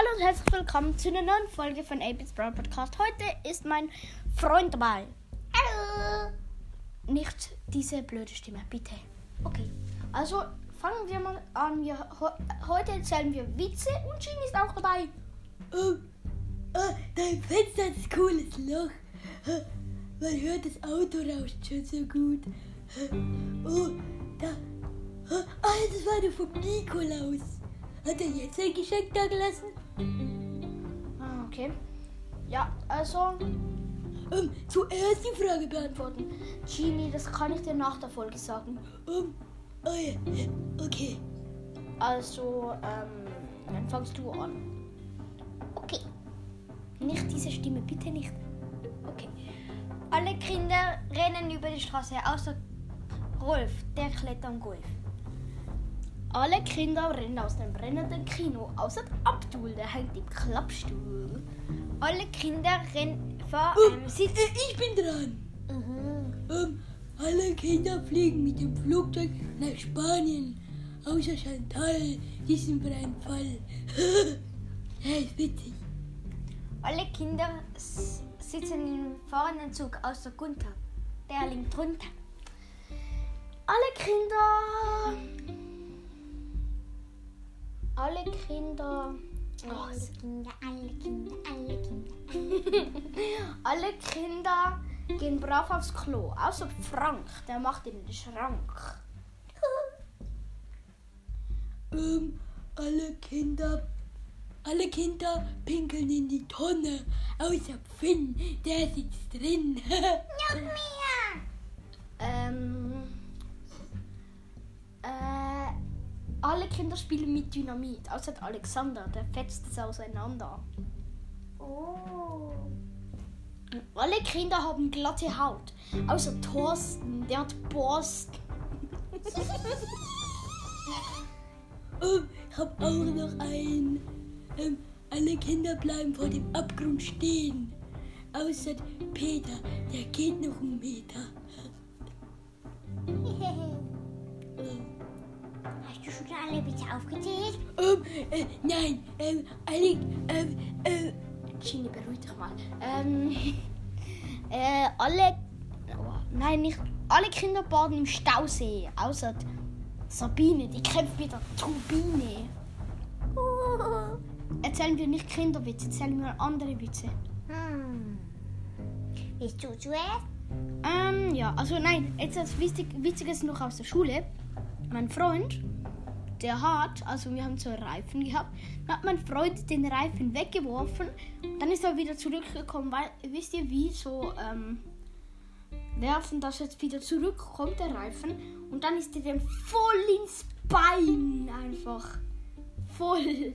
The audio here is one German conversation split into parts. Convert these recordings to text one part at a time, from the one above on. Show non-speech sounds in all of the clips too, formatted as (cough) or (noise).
und herzlich willkommen zu einer neuen Folge von Abits Brown Podcast. Heute ist mein Freund dabei. Hallo. Nicht diese blöde Stimme, bitte. Okay, also fangen wir mal an. Wir, heute erzählen wir Witze und Jean ist auch dabei. Oh, oh, dein Fenster hat ein cooles Loch. Man hört das Auto rauscht schon so gut. Oh, da. Oh, das war der vom Nikolaus. Hat er jetzt ein Geschenk da gelassen? Ah, okay. Ja, also, Ähm, zuerst die Frage beantworten. Genie, das kann ich dir nach der Folge sagen. Ähm, oh ja, okay. Also, ähm, dann fangst du an. Okay. Nicht diese Stimme, bitte nicht. Okay. Alle Kinder rennen über die Straße, außer Rolf, der klettert am Golf. Alle Kinder rennen aus dem brennenden Kino, außer Abdul, der hängt im Klappstuhl. alle Kinder rennen vor Ähm, einem äh, Sitz. ich bin dran. Mhm. Ähm, alle Kinder fliegen mit dem Flugzeug nach Spanien. Außer Chantal, die ist im freien Fall. (laughs) ja, ist witzig. Alle Kinder sitzen im fahrenden Zug, außer Gunther. Der liegt drunter. Alle Kinder. Alle Kinder. Oh, Alle Kinder, alle Kinder, alle (laughs) Kinder. alle Kinder gehen brav aufs Klo, außer Frank, der macht in den Schrank. (laughs) Ähm, alle Kinder, alle Kinder pinkeln in die Tonne. Außer Finn, der sitzt drin. (laughs) Noch mehr. Ähm, alle Kinder spielen mit Dynamit, außer Alexander, der fetzt es auseinander. Oh. Alle Kinder haben glatte Haut, außer Thorsten, der hat Borsten. ähm, (laughs) ich hab auch noch einen. Ähm, alle Kinder bleiben vor dem Abgrund stehen. Außer Peter, der geht noch einen Meter. Du schon alle Witze aufgezählt? ähm, äh, nein, ähm, alle, ähm, äh, Genie, beruhig dich mal. Ähm, (laughs) äh, alle, oh, nein, nicht alle Kinder baden im Stausee, außer Sabine, die kämpft mit der Turbine. Uh. (laughs) Erzählen wir nicht Kinderwitze, erzählen wir andere Witze. Hm. Bist du zuerst? Ähm, ja, also nein, etwas wichtig, Witziges noch aus der Schule. Mein Freund, der hat, also wir haben so Reifen gehabt, dann hat mein Freund den Reifen weggeworfen, dann ist er wieder zurückgekommen, weil, wisst ihr wie, so, ähm, werfen, dass jetzt wieder zurückkommt, der Reifen, und dann ist er dem voll ins Bein einfach. Voll.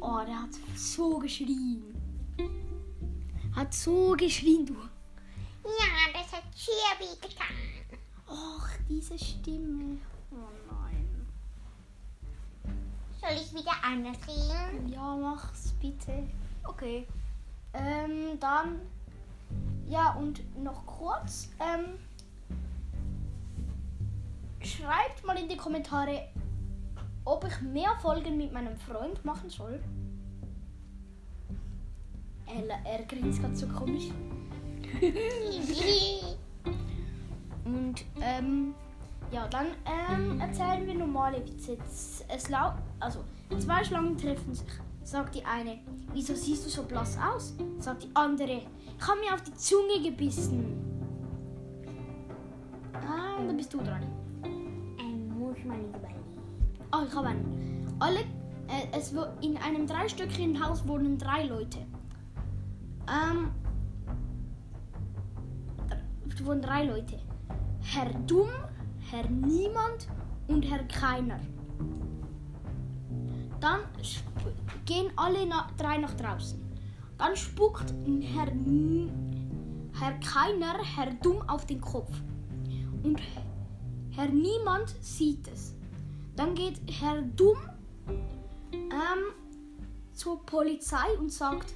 Oh, der hat so geschrien. Hat so geschrien, du. Ja, das hat Shirley getan. Och, diese Stimme. Oh nein. Soll ich wieder anders reden? Ja, mach's bitte. Okay. Ähm, dann. Ja, und noch kurz. Ähm, schreibt mal in die Kommentare, ob ich mehr Folgen mit meinem Freund machen soll. Er, er grinst gerade so komisch. (laughs) (laughs) Und ähm, ja, dann ähm, erzählen wir normale Witze. Es, es lau also zwei Schlangen treffen sich. Sagt die eine, wieso siehst du so blass aus? Sagt die andere, ich habe mir auf die Zunge gebissen. Ah, dann bist du dran. Ein muss man überlegen. Oh, ich habe einen. Alle, äh, es in einem dreistöckigen Haus wohnen drei Leute. Ähm, wohnen drei Leute. Herr Dumm, Herr Niemand und Herr Keiner. Dann gehen alle na drei nach draußen. Dann spuckt Herr, Herr Keiner Herr Dumm auf den Kopf. Und Herr Niemand sieht es. Dann geht Herr Dumm ähm, zur Polizei und sagt,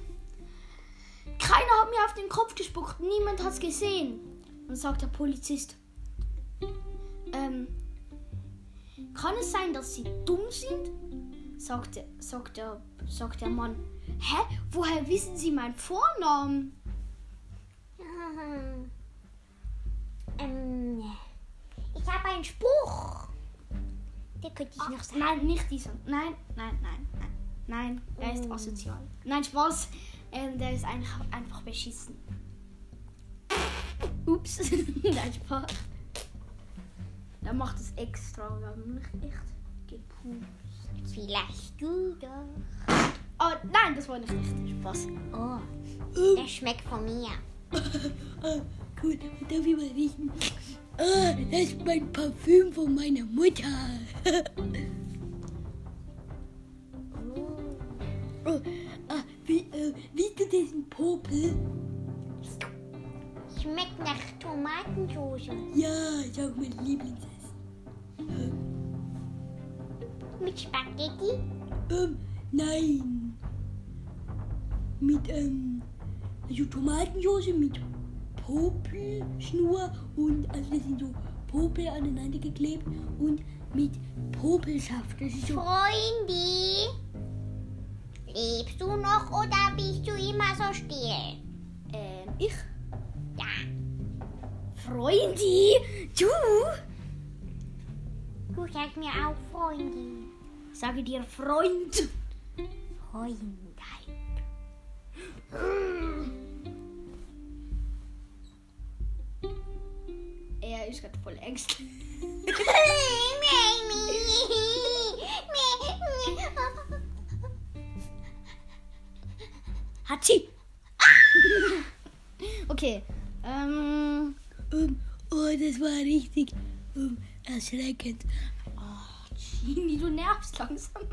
keiner hat mir auf den Kopf gespuckt, niemand hat es gesehen. Dann sagt der Polizist, ähm, kann es sein, dass sie dumm sind? sagt, der- sagt, der, sagt der Mann. Hä? Woher wissen Sie meinen Vornamen? (laughs) Ähm, ich habe einen Spruch. Den könnte ich Ah, noch sagen. nein, nicht dieser. Nein, nein, nein, nein. Nein, er ist Oh. asozial. Nein, Spaß. Ähm, der ist einfach, einfach beschissen. Ups. (laughs) nein, Spaß. Der macht es extra. Wir haben nicht echt gepustet. Vielleicht du doch. Oh, nein, das war nicht echt. Spaß. Oh, Ähm, der schmeckt von mir. (laughs) ah, cool. Darf ich mal riechen? Ah, das ist mein Parfüm von meiner Mutter. (laughs) oh, ah, wie, äh, willst du diesen Popel? Schmeckt nach Tomatensauce. Ja, ist auch mein Lieblingsessen. Mit Spaghetti? Ähm, nein. Mit, ähm, also Tomatensauce mit Popelschnur und, also das sind so Popel aneinander geklebt und mit Popelsaft. Das ist so, Freunde, lebst du noch oder bist du immer so still? Ähm, ich? Ja. Freunde, du? Du sagst mir auch Freunde. Sage dir Freund. Freundheit. Er ist gerade voll ängstlich. (laughs) Hatschi! okay. Ähm. ähm, oh, das war richtig ähm, erschreckend. Oh, Gini, du nervst langsam.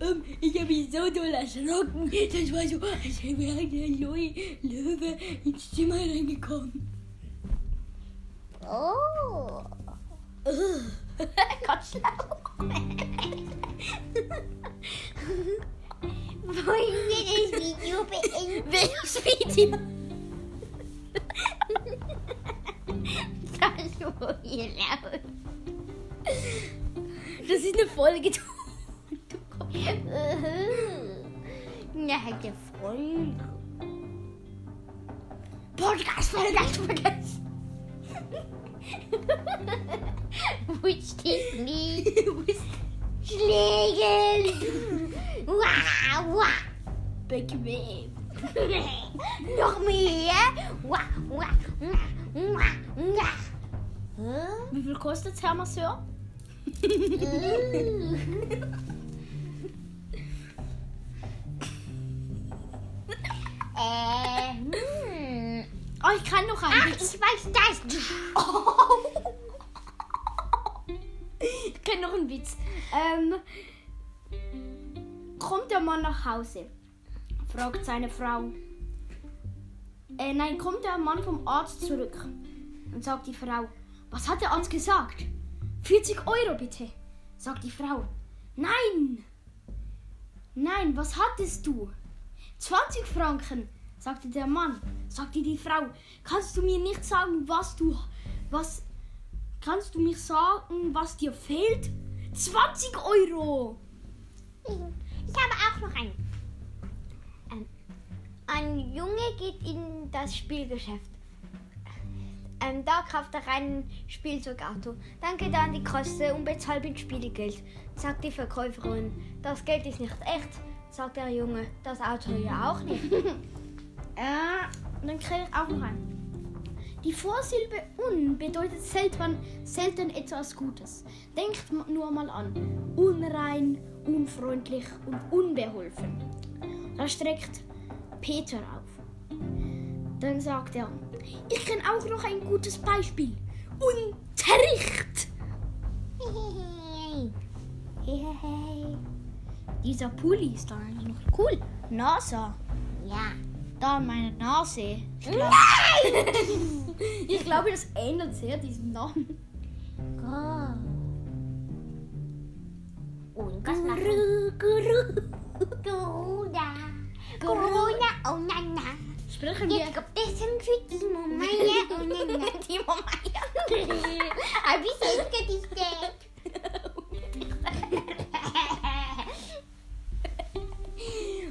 Ähm, ich habe mich so doll erschrocken. Das war so, als wäre der Löwe ins Zimmer reingekommen. oh. (laughs) Gott schlau. Wollen wir das Video beenden? Welches Video? Das ist eine Folge. (laughs) Na, Freund. Podcast Folge ganz vergessen. Wusste ich nicht. Schlägel. Wow, wow. Bequem. Noch mehr. Wow, wow, wow, wow. Hä? Wie viel kostet Herr Masseur? (laughs) Äh, hm. Oh, ich kann noch Ach, einen ich Witz. weiß das. (laughs) Ich kenne noch einen Witz. Ähm, kommt der Mann nach Hause? Fragt seine Frau. Äh, nein, kommt der Mann vom Arzt zurück und sagt die Frau, was hat der Arzt gesagt? 40 Euro bitte, sagt die Frau. Nein! Nein, was hattest du? 20 Franken, sagte der Mann. Sagte die Frau, kannst du mir nicht sagen, was du, was, kannst du mir sagen, was dir fehlt? 20 Euro! Ich habe auch noch einen. Ähm, ein Junge geht in das Spielgeschäft. Ähm, da kauft er ein Spielzeugauto. Dann geht er an die Kasse und bezahlt mit Spielgeld. Sagt die Verkäuferin, das Geld ist nicht echt. Sagt der Junge, das Auto ja auch nicht. (laughs) Äh, dann kriege ich auch noch einen. Die Vorsilbe un bedeutet selten, selten etwas Gutes. Denkt nur mal an. Unrein, unfreundlich und unbeholfen. Da streckt Peter auf. Dann sagt er, ich kenne auch noch ein gutes Beispiel. Unterricht! Dieser Pulli ist da eigentlich noch cool. NASA. ja. Da meine Nase. Ich glaube, (laughs) ich glaube, das ändert sehr diesen Namen. Und was macht Guru, Guru. Corona? Corona, oh nein, nein. Детка, птенцинг Тима моя. Тима моя. А бисеринка ты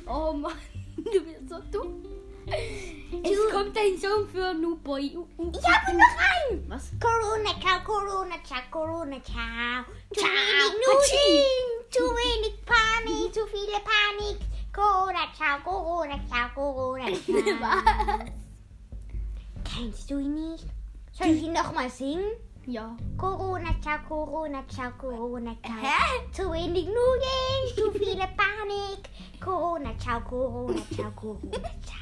Oh man, du bist so dumm. Es du kommt ein Song für Noob Boy. Ich habe noch einen. Was? Corona, ciao, Corona, ciao, Corona, ciao. Zu ciao. wenig Nudeln, zu wenig Panik, zu viele Panik. Ciao, Corona, ciao, Corona. Was? Kennst du ihn nicht? Soll ich ihn nochmal singen? Ja. Corona, ciao, Corona, ciao, Corona, ciao. Hä? Zu wenig Nudeln, zu viele Panik. Corona, ciao, Corona, ciao, Corona, ciao.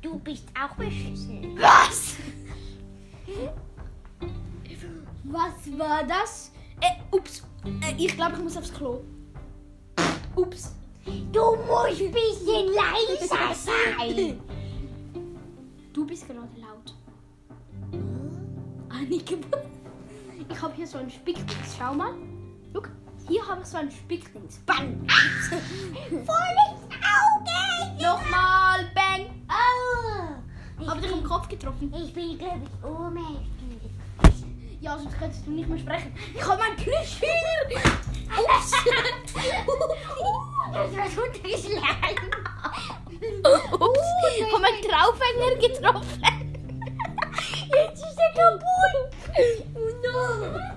Du bist auch beschissen. Was? Was war das? Äh, ups. Äh, ich glaube, ich muss aufs Klo. Ups. Du musst ein bisschen leiser sein. Du bist gerade laut. Annike. Ich habe hier so ein Spickdings. Schau mal. Guck. Hier habe ich so ein Spickdings. Bang. Voll ins Auge. Nochmal. Bang. Oh. Habe dich im Kopf getroffen. Ich bin, glaube ich, ohnmächtig. Ja, sonst könntest du nicht mehr sprechen. Ich habe mein Plüschtier. Ups. War runtergeschlagen. Ups. Ich habe meinen Traufhänger getroffen. Jetzt ist er kaputt. Oh nein.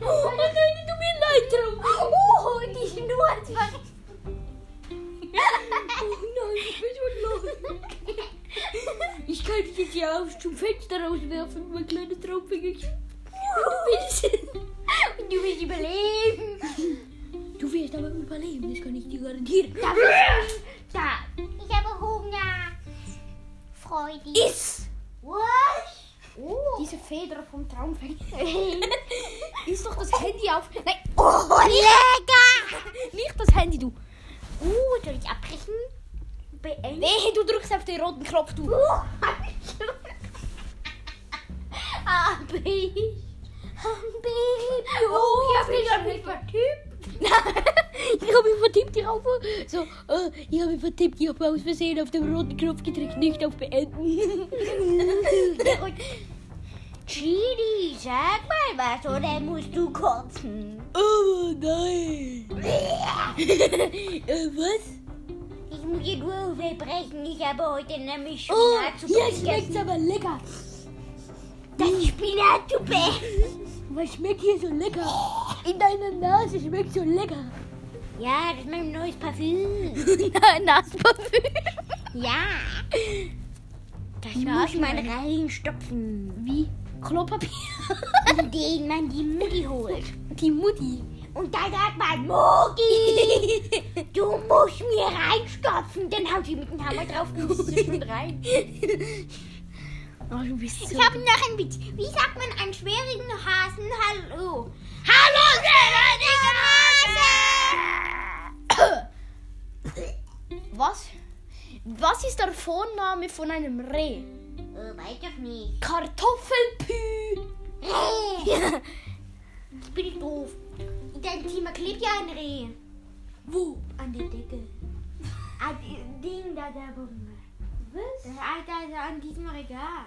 Oh nein, tut mir leid, Traum. Oh, die Schnur ver- Oh nein, ich bin so los. Ich kann dich jetzt ja aus zum Fenster rauswerfen, mein kleines Traumfingerchen. Du willst. Du willst überleben. Aber überleben, das kann ich dir garantieren. Da, da. Ich habe Hunger. Freudig. Iss! Was? Oh. Diese Feder vom Traumfänger. (laughs) Ist doch das Handy auf. Nein, (laughs) oh, lecker. nicht das Handy, du. Uh, soll ich abbrechen? Beenden. Wehe, du drückst auf den roten Knopf, du. Ah, Baby. Baby. Oh, ich hab gerade nicht vertippt. Ich habe mich vertippt hier auf. So, äh, ich habe vertippt. Ich habe aus Versehen auf den roten Knopf gedrückt, nicht auf Beenden. (laughs) Chili, sag mal was, oder musst du kotzen? Oh nein. (laughs) äh, was? Ich muss dir nur verbrechen, ich habe heute nämlich Oh, Spinatsuppe hier schmeckt's aber lecker. Das Spinatsuppe. Was schmeckt hier so lecker? In deiner Nase schmeckt so lecker. Ja, das ist mein neues Parfüm. (laughs) Nassparfüm. Ja. Das muss man reinstopfen. Wie? Klopapier. (laughs) Den man die Mutti holt. Die Mutti. Und dann sagt man, Mutti, (laughs) du musst mir reinstopfen. Dann haut sie mit dem Hammer drauf und sie schon rein. Oh, du bist so. Ich habe noch einen Witz. Wie sagt man einen schwierigen Hasen Hallo? Hallo, schwierigen Hase! Was? Was ist der Vorname von einem Reh? Äh, weiß doch nicht. Kartoffelpü. (laughs) Reh! Ich bin doof. In deinem Zimmer klebt ja ein Reh. Wo? An der Decke. An dem Ding da, da oben. Was? Das Alter da an diesem Regal.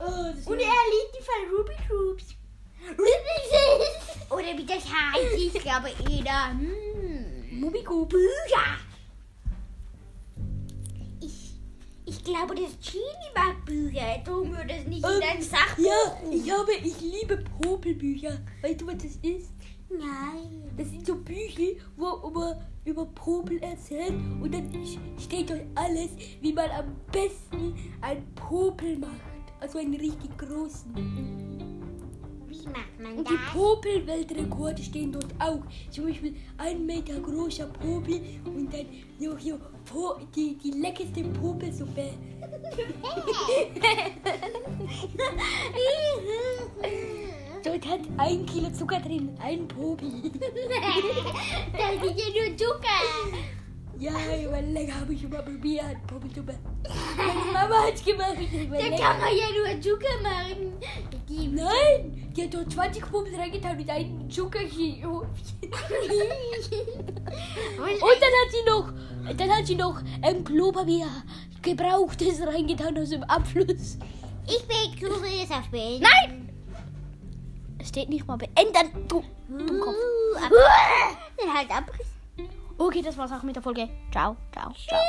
Oh, Und er liebt die von Ruby Troops. Ruby Oder wie das heißt, ich glaube eher. Hm. Mubiku. Bücher. Glaube, das Chili mag Bücher. Darum würde es nicht in Ähm, dein Sachbuch. Ja, ich habe, ich liebe Popelbücher. Weißt du, was das ist? Nein. Das sind so Bücher, wo über, über Popel erzählt und dann steht dort alles, wie man am besten einen Popel macht. Also einen richtig großen. Macht man Und die das? Popel-Weltrekorde stehen dort auch. Zum Beispiel ein Meter großer Popel und dann noch hier po die, die leckerste Popelsuppe. (laughs) Dort hat ein Kilo Zucker drin, ein Popel. (laughs) da ist ja nur Zucker. Ja, aber lecker habe ich mal probiert. Meine Mama hat's gemacht. Da kann man ja nur Zucker machen. Die Nein, die hat dort 20 Popel reingetan mit einem Zuckerchen. (laughs) Und dann hat sie noch, dann hat sie noch ähm, Klopapier gebrauchtes reingetan aus dem Abfluss. Ich begrüße auf Bild. Nein! Es steht nicht mal beenden, du Dummkopf. Uh, aber dann halt. Okay, das war's auch mit der Folge. Ciao, ciao, ciao.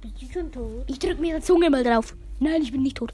Bist du schon tot? Ich drück mir die Zunge mal drauf. Nein, ich bin nicht tot.